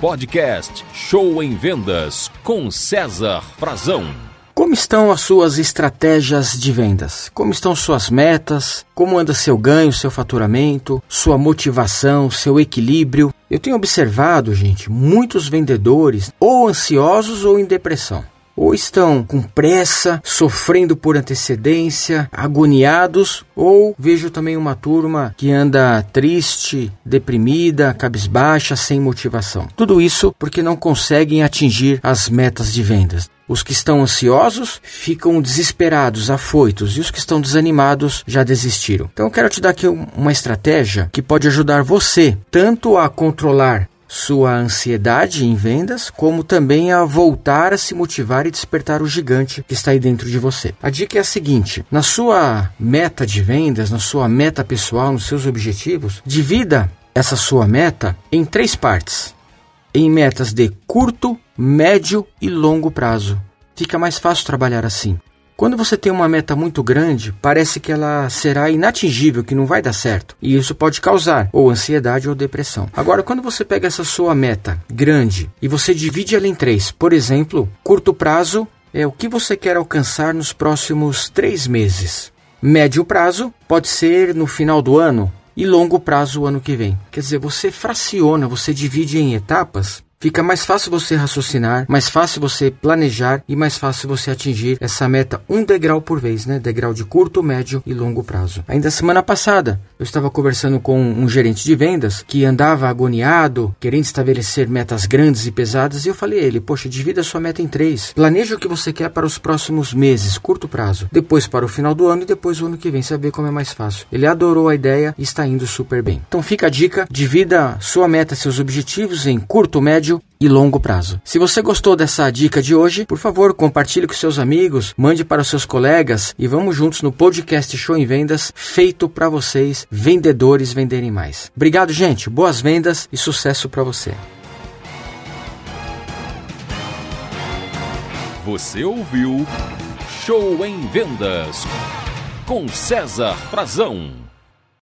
Podcast Show em Vendas com César Frazão. Como estão as suas estratégias de vendas? Como estão suas metas? Como anda seu ganho, seu faturamento, sua motivação, seu equilíbrio? Eu tenho observado, gente, muitos vendedores ou ansiosos ou em depressão ou estão com pressa, sofrendo por antecedência, agoniados, ou vejo também uma turma que anda triste, deprimida, cabisbaixa, sem motivação. Tudo isso porque não conseguem atingir as metas de vendas. Os que estão ansiosos ficam desesperados, afoitos, e os que estão desanimados já desistiram. Então eu quero te dar aqui uma estratégia que pode ajudar você tanto a controlar sua ansiedade em vendas, como também a voltar a se motivar e despertar o gigante que está aí dentro de você. A dica é a seguinte: na sua meta de vendas, na sua meta pessoal, nos seus objetivos, divida essa sua meta em três partes. Em metas de curto, médio e longo prazo. Fica mais fácil trabalhar assim. Quando você tem uma meta muito grande, parece que ela será inatingível, que não vai dar certo. E isso pode causar ou ansiedade ou depressão. Agora, quando você pega essa sua meta grande e você divide ela em três, por exemplo, curto prazo é o que você quer alcançar nos próximos três meses. Médio prazo pode ser no final do ano e longo prazo o ano que vem. Quer dizer, você fraciona, você divide em etapas Fica mais fácil você raciocinar, mais fácil você planejar e mais fácil você atingir essa meta um degrau por vez, né? Degrau de curto, médio e longo prazo. Ainda semana passada, eu estava conversando com um gerente de vendas que andava agoniado, querendo estabelecer metas grandes e pesadas, e eu falei a ele: Poxa, divida sua meta em três. Planeja o que você quer para os próximos meses, curto prazo, depois para o final do ano e depois o ano que vem, saber como é mais fácil. Ele adorou a ideia e está indo super bem. Então fica a dica: divida sua meta, seus objetivos em curto, médio médio e longo prazo. Se você gostou dessa dica de hoje, por favor, compartilhe com seus amigos, mande para os seus colegas e vamos juntos no podcast Show em Vendas, feito para vocês, vendedores venderem mais. Obrigado, gente. Boas vendas e sucesso para você. Você ouviu Show em Vendas com César Frazão.